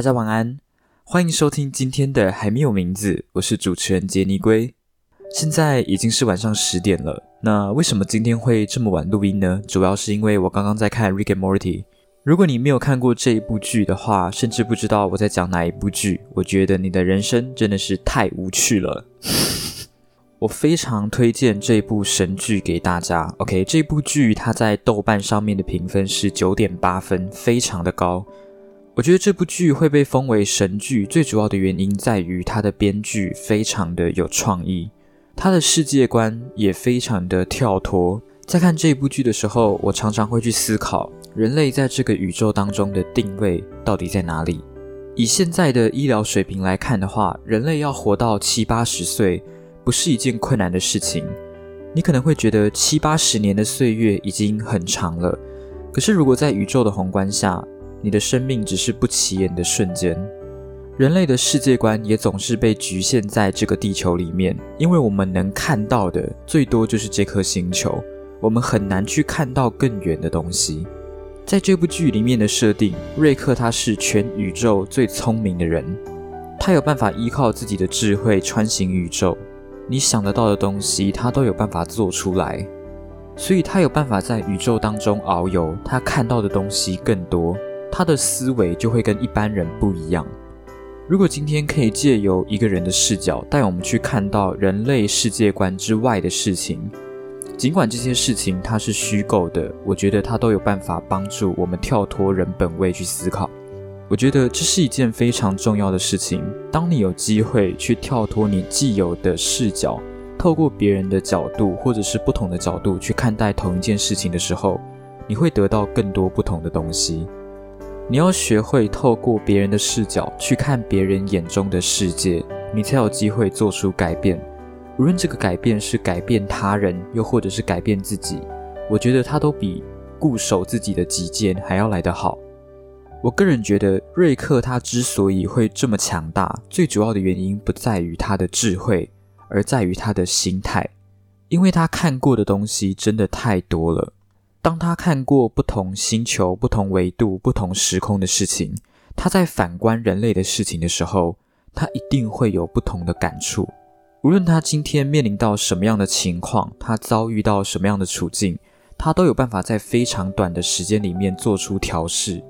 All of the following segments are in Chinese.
大家晚安，欢迎收听今天的还没有名字，我是主持人杰尼龟。现在已经是晚上十点了，那为什么今天会这么晚录音呢？主要是因为我刚刚在看《Rick and Morty》。如果你没有看过这一部剧的话，甚至不知道我在讲哪一部剧，我觉得你的人生真的是太无趣了。我非常推荐这部神剧给大家。OK，这部剧它在豆瓣上面的评分是九点八分，非常的高。我觉得这部剧会被封为神剧，最主要的原因在于它的编剧非常的有创意，它的世界观也非常的跳脱。在看这部剧的时候，我常常会去思考，人类在这个宇宙当中的定位到底在哪里？以现在的医疗水平来看的话，人类要活到七八十岁。不是一件困难的事情。你可能会觉得七八十年的岁月已经很长了，可是如果在宇宙的宏观下，你的生命只是不起眼的瞬间。人类的世界观也总是被局限在这个地球里面，因为我们能看到的最多就是这颗星球，我们很难去看到更远的东西。在这部剧里面的设定，瑞克他是全宇宙最聪明的人，他有办法依靠自己的智慧穿行宇宙。你想得到的东西，他都有办法做出来，所以他有办法在宇宙当中遨游。他看到的东西更多，他的思维就会跟一般人不一样。如果今天可以借由一个人的视角带我们去看到人类世界观之外的事情，尽管这些事情它是虚构的，我觉得它都有办法帮助我们跳脱人本位去思考。我觉得这是一件非常重要的事情。当你有机会去跳脱你既有的视角，透过别人的角度或者是不同的角度去看待同一件事情的时候，你会得到更多不同的东西。你要学会透过别人的视角去看别人眼中的世界，你才有机会做出改变。无论这个改变是改变他人，又或者是改变自己，我觉得它都比固守自己的己见还要来得好。我个人觉得，瑞克他之所以会这么强大，最主要的原因不在于他的智慧，而在于他的心态。因为他看过的东西真的太多了。当他看过不同星球、不同维度、不同时空的事情，他在反观人类的事情的时候，他一定会有不同的感触。无论他今天面临到什么样的情况，他遭遇到什么样的处境，他都有办法在非常短的时间里面做出调试。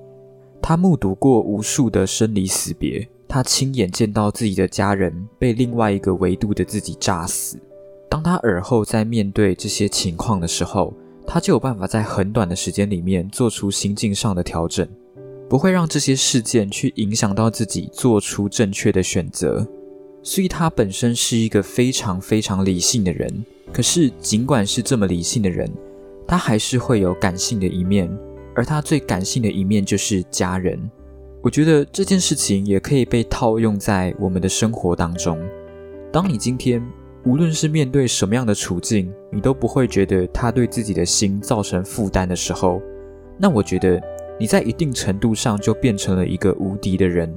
他目睹过无数的生离死别，他亲眼见到自己的家人被另外一个维度的自己炸死。当他耳后在面对这些情况的时候，他就有办法在很短的时间里面做出心境上的调整，不会让这些事件去影响到自己做出正确的选择。所以，他本身是一个非常非常理性的人。可是，尽管是这么理性的人，他还是会有感性的一面。而他最感性的一面就是家人。我觉得这件事情也可以被套用在我们的生活当中。当你今天无论是面对什么样的处境，你都不会觉得他对自己的心造成负担的时候，那我觉得你在一定程度上就变成了一个无敌的人。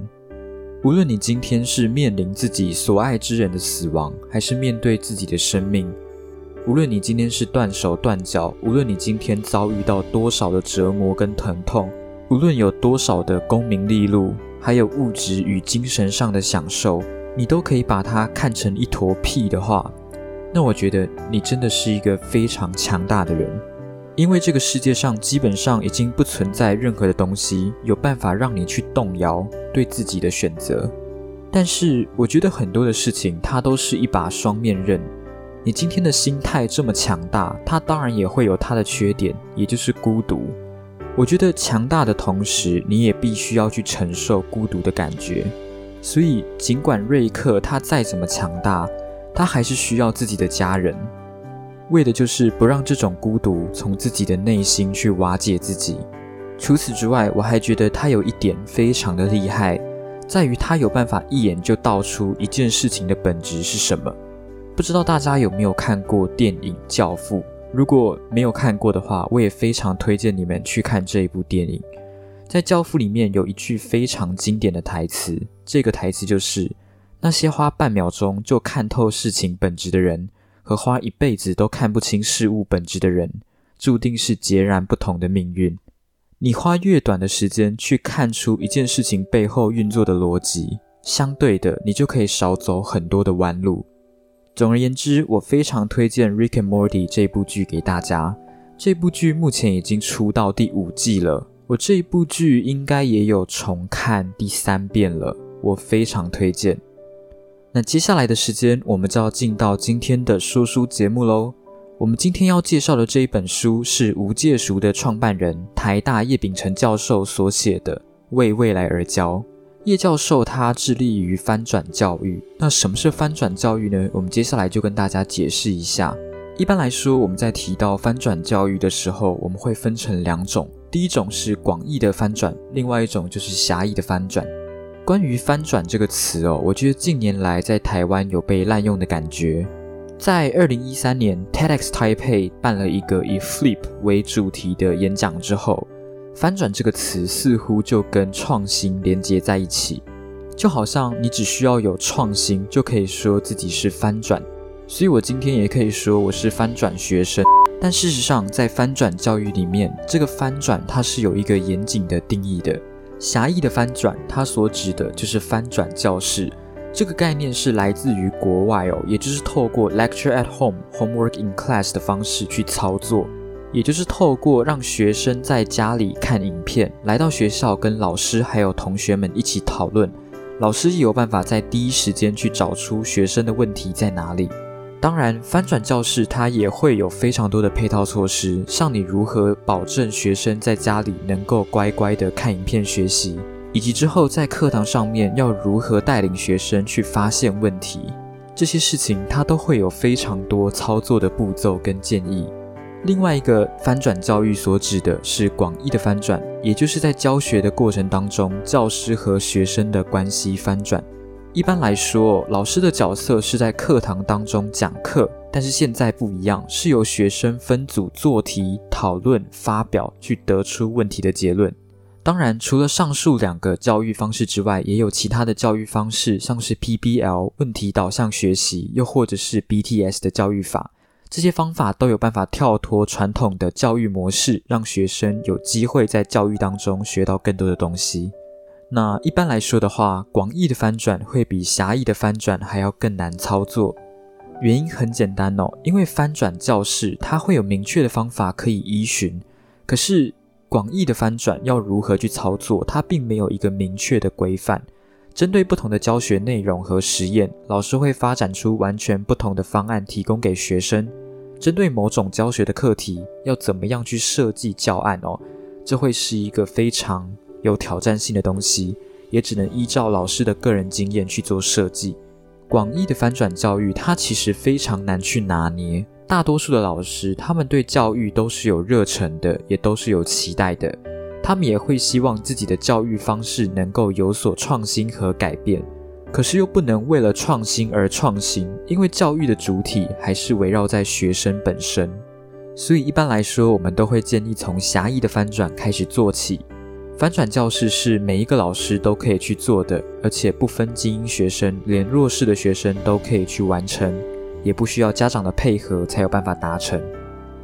无论你今天是面临自己所爱之人的死亡，还是面对自己的生命。无论你今天是断手断脚，无论你今天遭遇到多少的折磨跟疼痛，无论有多少的功名利禄，还有物质与精神上的享受，你都可以把它看成一坨屁的话，那我觉得你真的是一个非常强大的人，因为这个世界上基本上已经不存在任何的东西有办法让你去动摇对自己的选择。但是我觉得很多的事情，它都是一把双面刃。你今天的心态这么强大，它当然也会有它的缺点，也就是孤独。我觉得强大的同时，你也必须要去承受孤独的感觉。所以，尽管瑞克他再怎么强大，他还是需要自己的家人，为的就是不让这种孤独从自己的内心去瓦解自己。除此之外，我还觉得他有一点非常的厉害，在于他有办法一眼就道出一件事情的本质是什么。不知道大家有没有看过电影《教父》？如果没有看过的话，我也非常推荐你们去看这一部电影。在《教父》里面有一句非常经典的台词，这个台词就是：“那些花半秒钟就看透事情本质的人，和花一辈子都看不清事物本质的人，注定是截然不同的命运。”你花越短的时间去看出一件事情背后运作的逻辑，相对的，你就可以少走很多的弯路。总而言之，我非常推荐《Rick and Morty》这部剧给大家。这部剧目前已经出到第五季了，我这一部剧应该也有重看第三遍了，我非常推荐。那接下来的时间，我们就要进到今天的说书节目喽。我们今天要介绍的这一本书是无界塾的创办人台大叶秉成教授所写的《为未来而教》。叶教授他致力于翻转教育。那什么是翻转教育呢？我们接下来就跟大家解释一下。一般来说，我们在提到翻转教育的时候，我们会分成两种。第一种是广义的翻转，另外一种就是狭义的翻转。关于“翻转”这个词哦，我觉得近年来在台湾有被滥用的感觉。在二零一三年，TEDx Taipei 办了一个以 Flip 为主题的演讲之后，“翻转”这个词似乎就跟创新连接在一起，就好像你只需要有创新，就可以说自己是翻转。所以我今天也可以说我是翻转学生。但事实上，在翻转教育里面，这个翻转它是有一个严谨的定义的。狭义的翻转，它所指的就是翻转教室这个概念是来自于国外哦，也就是透过 lecture at home, homework in class 的方式去操作，也就是透过让学生在家里看影片，来到学校跟老师还有同学们一起讨论，老师也有办法在第一时间去找出学生的问题在哪里。当然，翻转教室它也会有非常多的配套措施，像你如何保证学生在家里能够乖乖的看影片学习，以及之后在课堂上面要如何带领学生去发现问题，这些事情它都会有非常多操作的步骤跟建议。另外一个翻转教育所指的是广义的翻转，也就是在教学的过程当中，教师和学生的关系翻转。一般来说，老师的角色是在课堂当中讲课，但是现在不一样，是由学生分组做题、讨论、发表，去得出问题的结论。当然，除了上述两个教育方式之外，也有其他的教育方式，像是 PBL 问题导向学习，又或者是 BTS 的教育法。这些方法都有办法跳脱传统的教育模式，让学生有机会在教育当中学到更多的东西。那一般来说的话，广义的翻转会比狭义的翻转还要更难操作。原因很简单哦，因为翻转教室它会有明确的方法可以依循，可是广义的翻转要如何去操作，它并没有一个明确的规范。针对不同的教学内容和实验，老师会发展出完全不同的方案提供给学生。针对某种教学的课题，要怎么样去设计教案哦？这会是一个非常。有挑战性的东西，也只能依照老师的个人经验去做设计。广义的翻转教育，它其实非常难去拿捏。大多数的老师，他们对教育都是有热忱的，也都是有期待的。他们也会希望自己的教育方式能够有所创新和改变，可是又不能为了创新而创新，因为教育的主体还是围绕在学生本身。所以一般来说，我们都会建议从狭义的翻转开始做起。翻转教室是每一个老师都可以去做的，而且不分精英学生，连弱势的学生都可以去完成，也不需要家长的配合才有办法达成。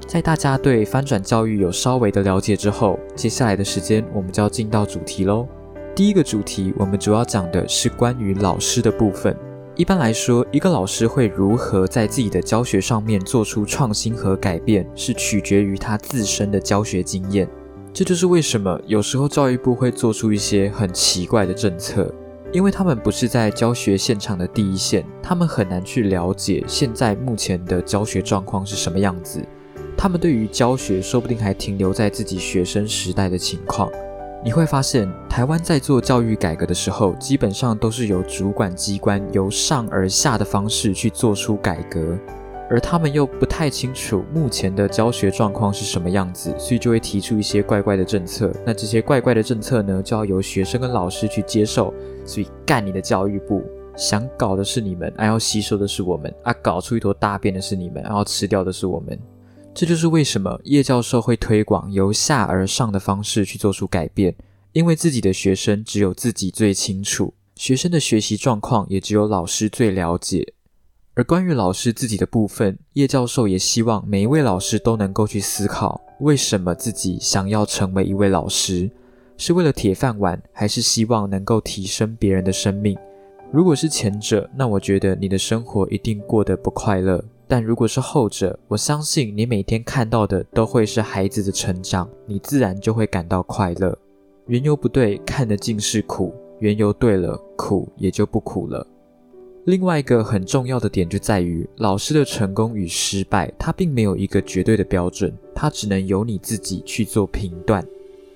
在大家对翻转教育有稍微的了解之后，接下来的时间我们就要进到主题喽。第一个主题，我们主要讲的是关于老师的部分。一般来说，一个老师会如何在自己的教学上面做出创新和改变，是取决于他自身的教学经验。这就是为什么有时候教育部会做出一些很奇怪的政策，因为他们不是在教学现场的第一线，他们很难去了解现在目前的教学状况是什么样子。他们对于教学说不定还停留在自己学生时代的情况。你会发现，台湾在做教育改革的时候，基本上都是由主管机关由上而下的方式去做出改革。而他们又不太清楚目前的教学状况是什么样子，所以就会提出一些怪怪的政策。那这些怪怪的政策呢，就要由学生跟老师去接受。所以干你的教育部，想搞的是你们，还要吸收的是我们啊！搞出一坨大便的是你们，然后吃掉的是我们。这就是为什么叶教授会推广由下而上的方式去做出改变，因为自己的学生只有自己最清楚，学生的学习状况也只有老师最了解。而关于老师自己的部分，叶教授也希望每一位老师都能够去思考，为什么自己想要成为一位老师，是为了铁饭碗，还是希望能够提升别人的生命？如果是前者，那我觉得你的生活一定过得不快乐；但如果是后者，我相信你每天看到的都会是孩子的成长，你自然就会感到快乐。缘由不对，看得尽是苦；缘由对了，苦也就不苦了。另外一个很重要的点就在于，老师的成功与失败，它并没有一个绝对的标准，它只能由你自己去做评断。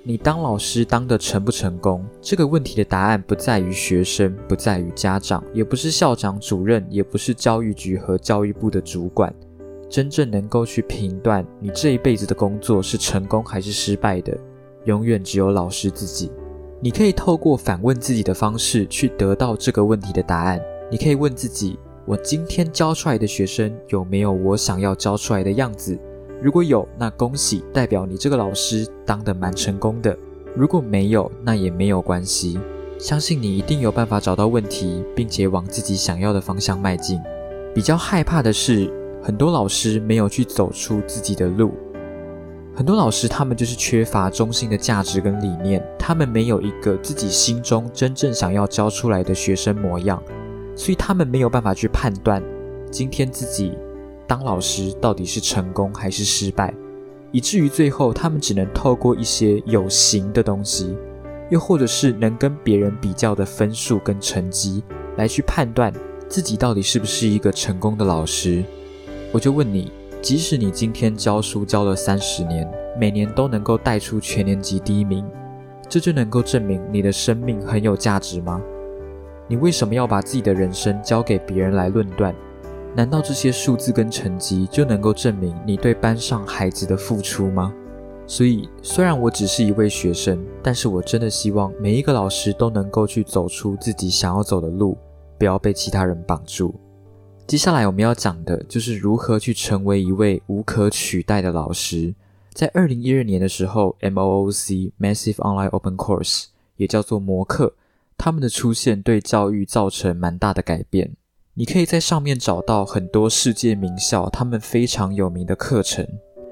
你当老师当的成不成功，这个问题的答案不在于学生，不在于家长，也不是校长、主任，也不是教育局和教育部的主管。真正能够去评断你这一辈子的工作是成功还是失败的，永远只有老师自己。你可以透过反问自己的方式去得到这个问题的答案。你可以问自己：我今天教出来的学生有没有我想要教出来的样子？如果有，那恭喜，代表你这个老师当得蛮成功的；如果没有，那也没有关系。相信你一定有办法找到问题，并且往自己想要的方向迈进。比较害怕的是，很多老师没有去走出自己的路。很多老师他们就是缺乏中心的价值跟理念，他们没有一个自己心中真正想要教出来的学生模样。所以他们没有办法去判断，今天自己当老师到底是成功还是失败，以至于最后他们只能透过一些有形的东西，又或者是能跟别人比较的分数跟成绩，来去判断自己到底是不是一个成功的老师。我就问你，即使你今天教书教了三十年，每年都能够带出全年级第一名，这就能够证明你的生命很有价值吗？你为什么要把自己的人生交给别人来论断？难道这些数字跟成绩就能够证明你对班上孩子的付出吗？所以，虽然我只是一位学生，但是我真的希望每一个老师都能够去走出自己想要走的路，不要被其他人绑住。接下来我们要讲的就是如何去成为一位无可取代的老师。在二零一二年的时候，MOOC Massive Online Open Course 也叫做模课。他们的出现对教育造成蛮大的改变。你可以在上面找到很多世界名校他们非常有名的课程。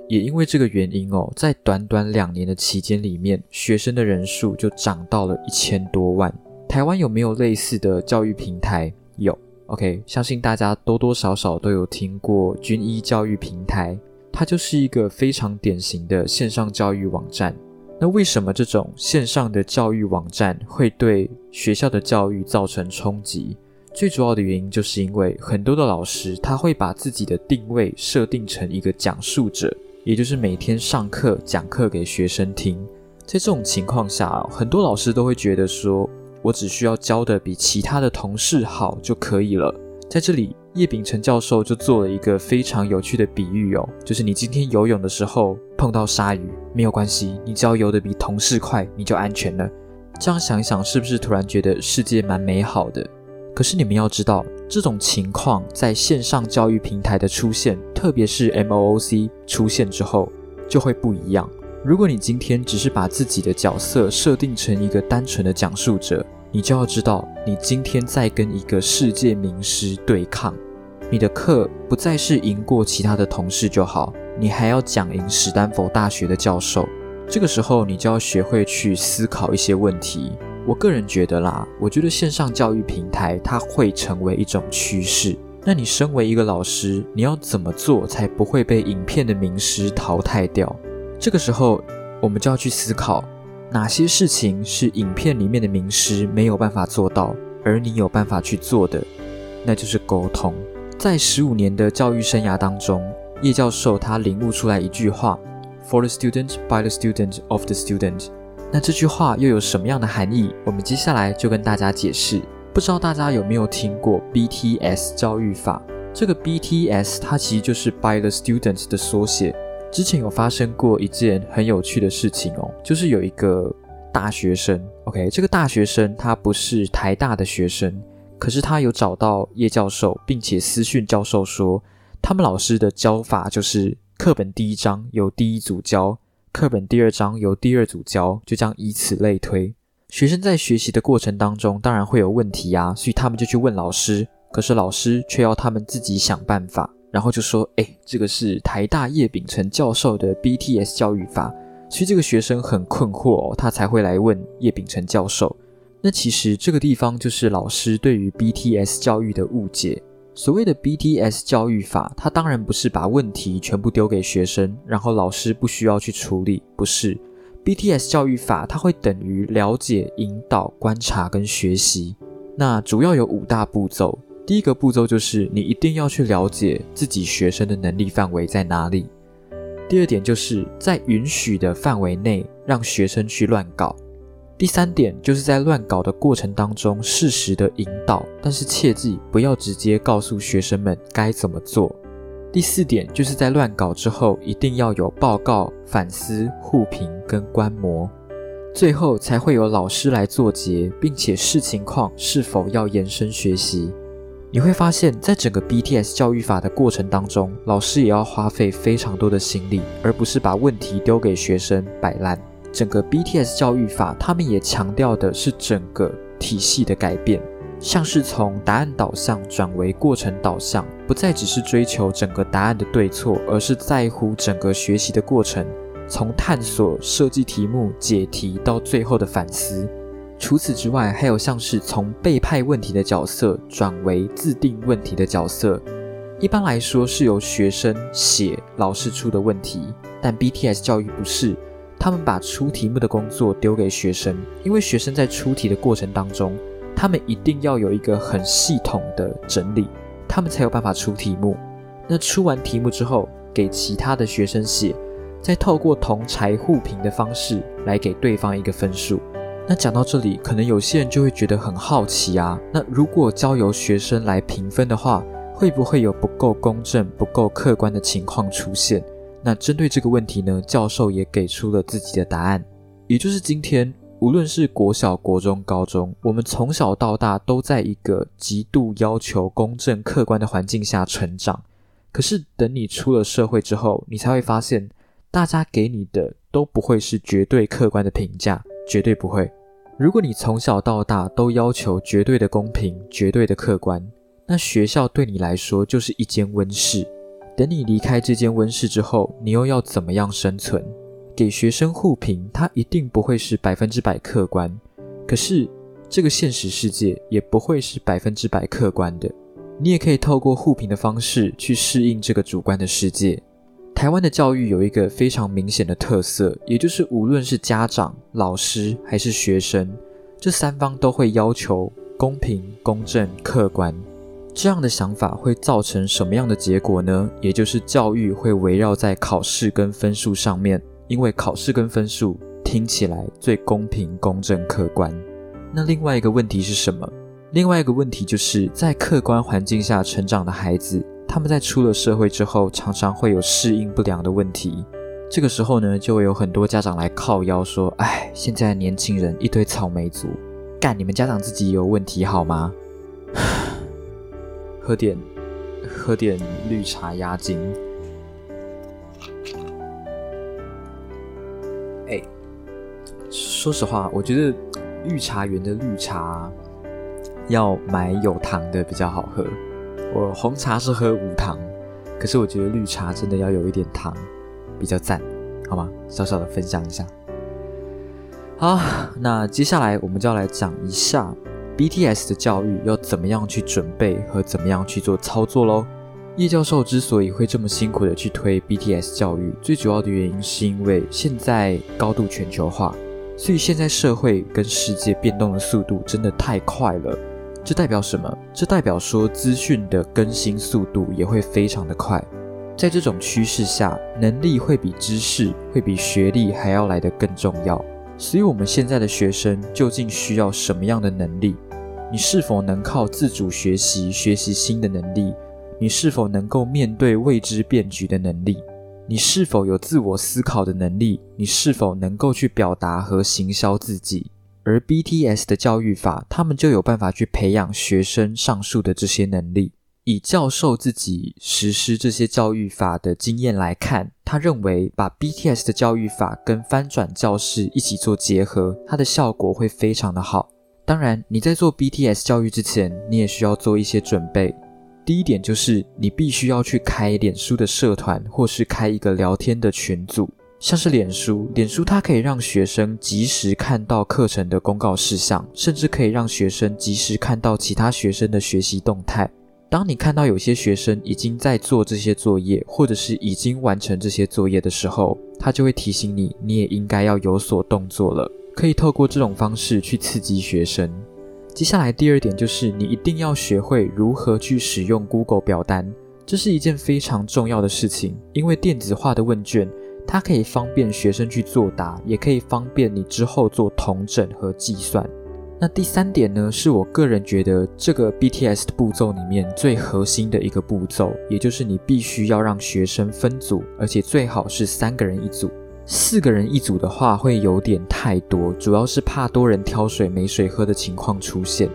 也因为这个原因哦，在短短两年的期间里面，学生的人数就涨到了一千多万。台湾有没有类似的教育平台？有。OK，相信大家多多少少都有听过军医教育平台，它就是一个非常典型的线上教育网站。那为什么这种线上的教育网站会对学校的教育造成冲击？最主要的原因就是因为很多的老师他会把自己的定位设定成一个讲述者，也就是每天上课讲课给学生听。在这种情况下，很多老师都会觉得说，我只需要教的比其他的同事好就可以了。在这里。叶秉成教授就做了一个非常有趣的比喻哦，就是你今天游泳的时候碰到鲨鱼没有关系，你只要游得比同事快，你就安全了。这样想一想，是不是突然觉得世界蛮美好的？可是你们要知道，这种情况在线上教育平台的出现，特别是 MOOC 出现之后，就会不一样。如果你今天只是把自己的角色设定成一个单纯的讲述者，你就要知道，你今天在跟一个世界名师对抗。你的课不再是赢过其他的同事就好，你还要讲赢史丹佛大学的教授。这个时候，你就要学会去思考一些问题。我个人觉得啦，我觉得线上教育平台它会成为一种趋势。那你身为一个老师，你要怎么做才不会被影片的名师淘汰掉？这个时候，我们就要去思考。哪些事情是影片里面的名师没有办法做到，而你有办法去做的？那就是沟通。在十五年的教育生涯当中，叶教授他领悟出来一句话：“For the student, by the student, of the student。”那这句话又有什么样的含义？我们接下来就跟大家解释。不知道大家有没有听过 BTS 教育法？这个 BTS 它其实就是 by the student 的缩写。之前有发生过一件很有趣的事情哦，就是有一个大学生，OK，这个大学生他不是台大的学生，可是他有找到叶教授，并且私讯教授说，他们老师的教法就是课本第一章由第一组教，课本第二章由第二组教，就这样以此类推。学生在学习的过程当中，当然会有问题啊，所以他们就去问老师，可是老师却要他们自己想办法，然后就说：“哎，这个是台大叶秉成教授的 BTS 教育法。”其实这个学生很困惑，他才会来问叶秉成教授。那其实这个地方就是老师对于 BTS 教育的误解。所谓的 BTS 教育法，它当然不是把问题全部丢给学生，然后老师不需要去处理，不是。BTS 教育法，它会等于了解、引导、观察跟学习。那主要有五大步骤。第一个步骤就是你一定要去了解自己学生的能力范围在哪里。第二点就是在允许的范围内让学生去乱搞。第三点就是在乱搞的过程当中适时的引导，但是切记不要直接告诉学生们该怎么做。第四点就是在乱搞之后，一定要有报告、反思、互评跟观摩，最后才会有老师来做结，并且视情况是否要延伸学习。你会发现在整个 BTS 教育法的过程当中，老师也要花费非常多的心力，而不是把问题丢给学生摆烂。整个 BTS 教育法，他们也强调的是整个体系的改变。像是从答案导向转为过程导向，不再只是追求整个答案的对错，而是在乎整个学习的过程，从探索、设计题目、解题到最后的反思。除此之外，还有像是从被派问题的角色转为自定问题的角色。一般来说是由学生写老师出的问题，但 BTS 教育不是，他们把出题目的工作丢给学生，因为学生在出题的过程当中。他们一定要有一个很系统的整理，他们才有办法出题目。那出完题目之后，给其他的学生写，再透过同柴互评的方式来给对方一个分数。那讲到这里，可能有些人就会觉得很好奇啊。那如果交由学生来评分的话，会不会有不够公正、不够客观的情况出现？那针对这个问题呢，教授也给出了自己的答案，也就是今天。无论是国小、国中、高中，我们从小到大都在一个极度要求公正、客观的环境下成长。可是，等你出了社会之后，你才会发现，大家给你的都不会是绝对客观的评价，绝对不会。如果你从小到大都要求绝对的公平、绝对的客观，那学校对你来说就是一间温室。等你离开这间温室之后，你又要怎么样生存？给学生互评，它一定不会是百分之百客观。可是这个现实世界也不会是百分之百客观的。你也可以透过互评的方式去适应这个主观的世界。台湾的教育有一个非常明显的特色，也就是无论是家长、老师还是学生，这三方都会要求公平、公正、客观。这样的想法会造成什么样的结果呢？也就是教育会围绕在考试跟分数上面。因为考试跟分数听起来最公平、公正、客观。那另外一个问题是什么？另外一个问题就是在客观环境下成长的孩子，他们在出了社会之后，常常会有适应不良的问题。这个时候呢，就会有很多家长来靠腰说：“哎，现在年轻人一堆草莓族，干你们家长自己有问题好吗？” 喝点，喝点绿茶压惊。说实话，我觉得绿茶园的绿茶要买有糖的比较好喝。我红茶是喝无糖，可是我觉得绿茶真的要有一点糖比较赞，好吗？小小的分享一下。好，那接下来我们就要来讲一下 BTS 的教育要怎么样去准备和怎么样去做操作喽。叶教授之所以会这么辛苦的去推 BTS 教育，最主要的原因是因为现在高度全球化。所以现在社会跟世界变动的速度真的太快了，这代表什么？这代表说资讯的更新速度也会非常的快。在这种趋势下，能力会比知识、会比学历还要来得更重要。所以，我们现在的学生究竟需要什么样的能力？你是否能靠自主学习、学习新的能力？你是否能够面对未知变局的能力？你是否有自我思考的能力？你是否能够去表达和行销自己？而 BTS 的教育法，他们就有办法去培养学生上述的这些能力。以教授自己实施这些教育法的经验来看，他认为把 BTS 的教育法跟翻转教室一起做结合，它的效果会非常的好。当然，你在做 BTS 教育之前，你也需要做一些准备。第一点就是你必须要去开脸书的社团，或是开一个聊天的群组。像是脸书，脸书它可以让学生及时看到课程的公告事项，甚至可以让学生及时看到其他学生的学习动态。当你看到有些学生已经在做这些作业，或者是已经完成这些作业的时候，他就会提醒你，你也应该要有所动作了。可以透过这种方式去刺激学生。接下来第二点就是，你一定要学会如何去使用 Google 表单，这是一件非常重要的事情，因为电子化的问卷。它可以方便学生去作答，也可以方便你之后做统整和计算。那第三点呢，是我个人觉得这个 BTS 的步骤里面最核心的一个步骤，也就是你必须要让学生分组，而且最好是三个人一组。四个人一组的话会有点太多，主要是怕多人挑水没水喝的情况出现。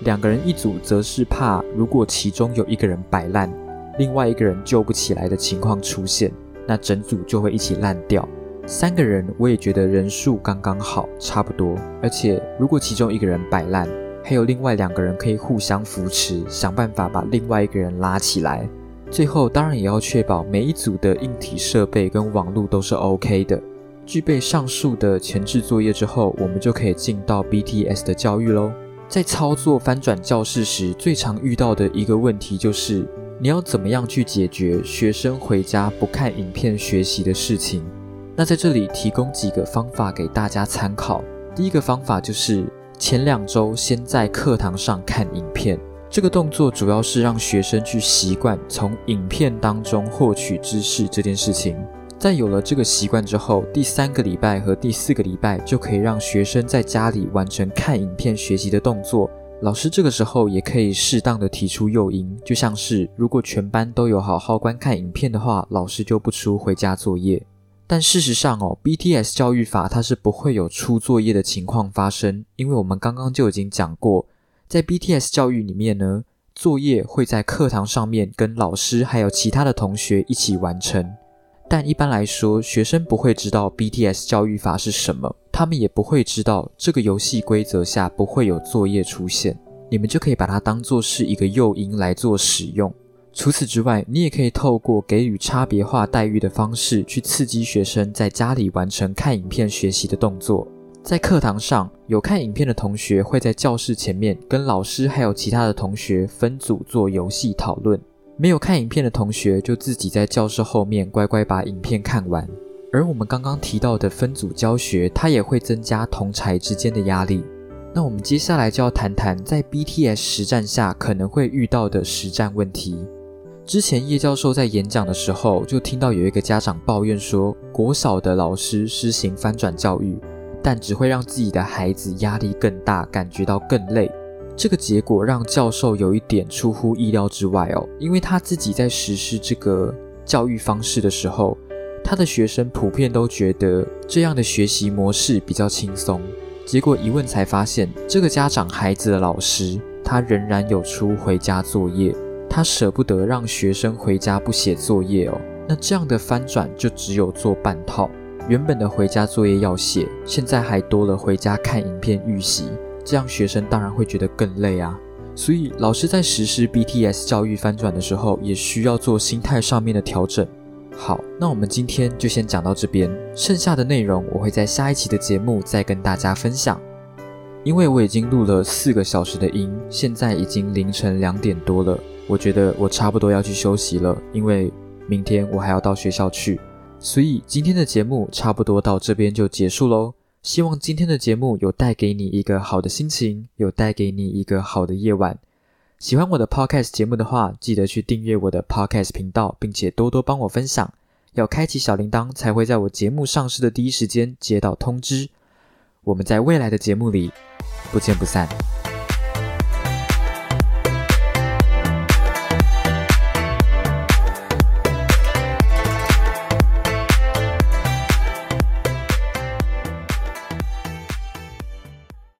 两个人一组则是怕如果其中有一个人摆烂，另外一个人救不起来的情况出现。那整组就会一起烂掉。三个人，我也觉得人数刚刚好，差不多。而且如果其中一个人摆烂，还有另外两个人可以互相扶持，想办法把另外一个人拉起来。最后当然也要确保每一组的硬体设备跟网络都是 OK 的。具备上述的前置作业之后，我们就可以进到 BTS 的教育喽。在操作翻转教室时，最常遇到的一个问题就是。你要怎么样去解决学生回家不看影片学习的事情？那在这里提供几个方法给大家参考。第一个方法就是前两周先在课堂上看影片，这个动作主要是让学生去习惯从影片当中获取知识这件事情。在有了这个习惯之后，第三个礼拜和第四个礼拜就可以让学生在家里完成看影片学习的动作。老师这个时候也可以适当的提出诱因，就像是如果全班都有好好观看影片的话，老师就不出回家作业。但事实上哦，BTS 教育法它是不会有出作业的情况发生，因为我们刚刚就已经讲过，在 BTS 教育里面呢，作业会在课堂上面跟老师还有其他的同学一起完成。但一般来说，学生不会知道 BTS 教育法是什么，他们也不会知道这个游戏规则下不会有作业出现。你们就可以把它当做是一个诱因来做使用。除此之外，你也可以透过给予差别化待遇的方式去刺激学生在家里完成看影片学习的动作。在课堂上有看影片的同学会在教室前面跟老师还有其他的同学分组做游戏讨论。没有看影片的同学就自己在教室后面乖乖把影片看完。而我们刚刚提到的分组教学，它也会增加同才之间的压力。那我们接下来就要谈谈在 BTS 实战下可能会遇到的实战问题。之前叶教授在演讲的时候就听到有一个家长抱怨说，国小的老师施行翻转教育，但只会让自己的孩子压力更大，感觉到更累。这个结果让教授有一点出乎意料之外哦，因为他自己在实施这个教育方式的时候，他的学生普遍都觉得这样的学习模式比较轻松。结果一问才发现，这个家长孩子的老师他仍然有出回家作业，他舍不得让学生回家不写作业哦。那这样的翻转就只有做半套，原本的回家作业要写，现在还多了回家看影片预习。这样学生当然会觉得更累啊，所以老师在实施 BTS 教育翻转的时候，也需要做心态上面的调整。好，那我们今天就先讲到这边，剩下的内容我会在下一期的节目再跟大家分享。因为我已经录了四个小时的音，现在已经凌晨两点多了，我觉得我差不多要去休息了，因为明天我还要到学校去，所以今天的节目差不多到这边就结束喽。希望今天的节目有带给你一个好的心情，有带给你一个好的夜晚。喜欢我的 podcast 节目的话，记得去订阅我的 podcast 频道，并且多多帮我分享。要开启小铃铛，才会在我节目上市的第一时间接到通知。我们在未来的节目里不见不散。